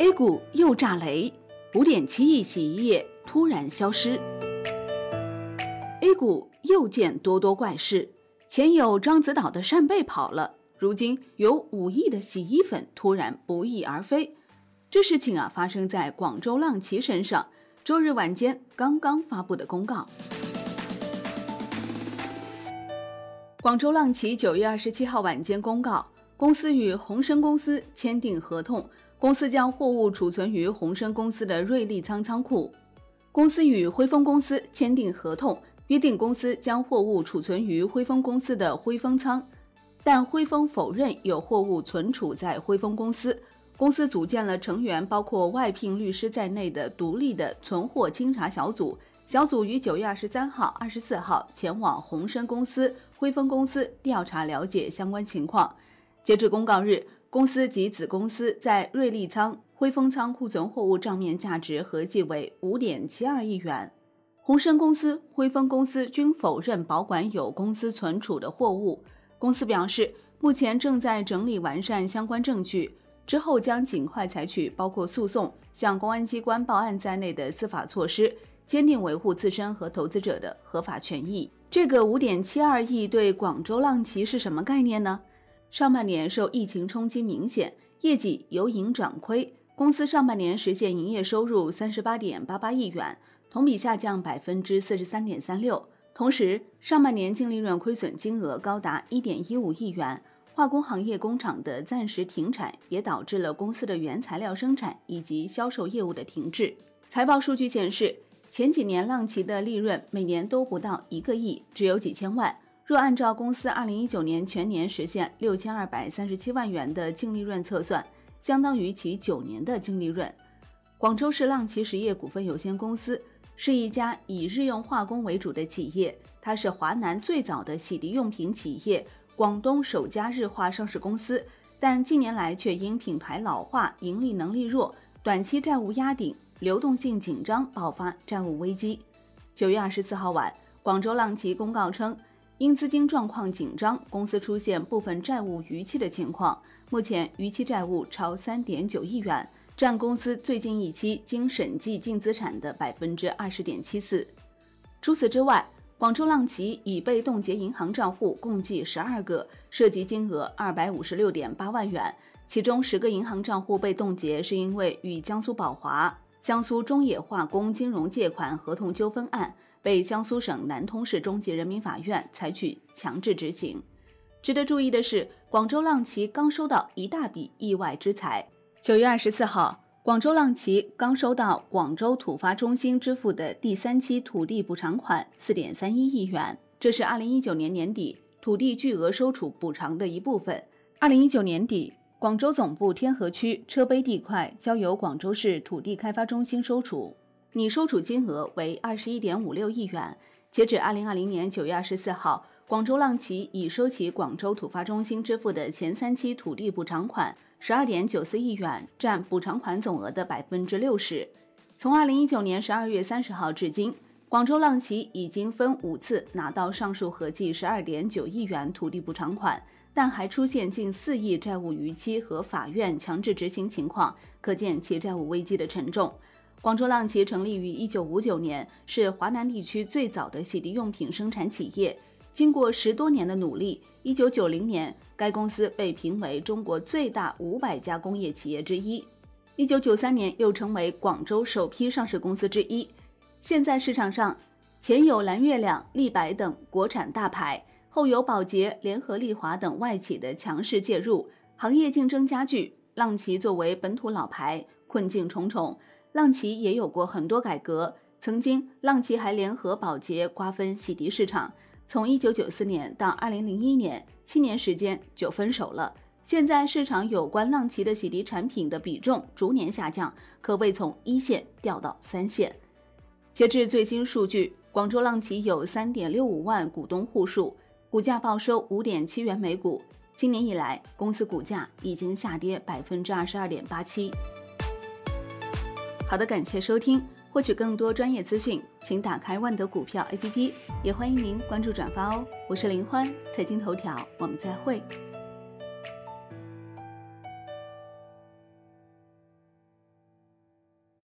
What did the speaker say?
A 股又炸雷，五点七亿洗衣液突然消失。A 股又见多多怪事，前有獐子岛的扇贝跑了，如今有五亿的洗衣粉突然不翼而飞。这事情啊，发生在广州浪奇身上。周日晚间刚刚发布的公告，广州浪奇九月二十七号晚间公告，公司与宏生公司签订合同。公司将货物储存于宏生公司的瑞丽仓仓库。公司与辉丰公司签订合同，约定公司将货物储存于辉丰公司的辉丰仓，但辉丰否认有货物存储在辉丰公司。公司组建了成员包括外聘律师在内的独立的存货清查小组。小组于九月二十三号、二十四号前往宏生公司、辉丰公司调查了解相关情况。截至公告日。公司及子公司在瑞丽仓、辉丰仓库存货物账面价值合计为五点七二亿元。宏生公司、辉丰公司均否认保管有公司存储的货物。公司表示，目前正在整理完善相关证据，之后将尽快采取包括诉讼、向公安机关报案在内的司法措施，坚定维护自身和投资者的合法权益。这个五点七二亿对广州浪奇是什么概念呢？上半年受疫情冲击明显，业绩由盈转亏。公司上半年实现营业收入三十八点八八亿元，同比下降百分之四十三点三六。同时，上半年净利润亏损金额高达一点一五亿元。化工行业工厂的暂时停产，也导致了公司的原材料生产以及销售业务的停滞。财报数据显示，前几年浪奇的利润每年都不到一个亿，只有几千万。若按照公司二零一九年全年实现六千二百三十七万元的净利润测算，相当于其九年的净利润。广州市浪奇实业股份有限公司是一家以日用化工为主的企业，它是华南最早的洗涤用品企业，广东首家日化上市公司。但近年来却因品牌老化、盈利能力弱、短期债务压顶、流动性紧张，爆发债务危机。九月二十四号晚，广州浪奇公告称。因资金状况紧张，公司出现部分债务逾期的情况。目前逾期债务超三点九亿元，占公司最近一期经审计净资产的百分之二十点七四。除此之外，广州浪奇已被冻结银行账户共计十二个，涉及金额二百五十六点八万元。其中十个银行账户被冻结是因为与江苏宝华、江苏中冶化工金融借款合同纠纷案。被江苏省南通市中级人民法院采取强制执行。值得注意的是，广州浪奇刚收到一大笔意外之财。九月二十四号，广州浪奇刚收到广州土发中心支付的第三期土地补偿款四点三一亿元，这是二零一九年年底土地巨额收储补偿的一部分。二零一九年底，广州总部天河区车陂地块交由广州市土地开发中心收储。拟收储金额为二十一点五六亿元。截止二零二零年九月二十四号，广州浪奇已收齐广州土发中心支付的前三期土地补偿款十二点九四亿元，占补偿款总额的百分之六十。从二零一九年十二月三十号至今，广州浪奇已经分五次拿到上述合计十二点九亿元土地补偿款，但还出现近四亿债务逾期和法院强制执行情况，可见其债务危机的沉重。广州浪奇成立于一九五九年，是华南地区最早的洗涤用品生产企业。经过十多年的努力，一九九零年该公司被评为中国最大五百家工业企业之一。一九九三年又成为广州首批上市公司之一。现在市场上前有蓝月亮、立白等国产大牌，后有宝洁、联合利华等外企的强势介入，行业竞争加剧。浪奇作为本土老牌，困境重重。浪奇也有过很多改革，曾经浪奇还联合宝洁瓜分洗涤市场，从一九九四年到二零零一年，七年时间就分手了。现在市场有关浪奇的洗涤产品的比重逐年下降，可谓从一线掉到三线。截至最新数据，广州浪奇有三点六五万股东户数，股价报收五点七元每股。今年以来，公司股价已经下跌百分之二十二点八七。好的，感谢收听。获取更多专业资讯，请打开万德股票 APP，也欢迎您关注转发哦。我是林欢，财经头条，我们再会。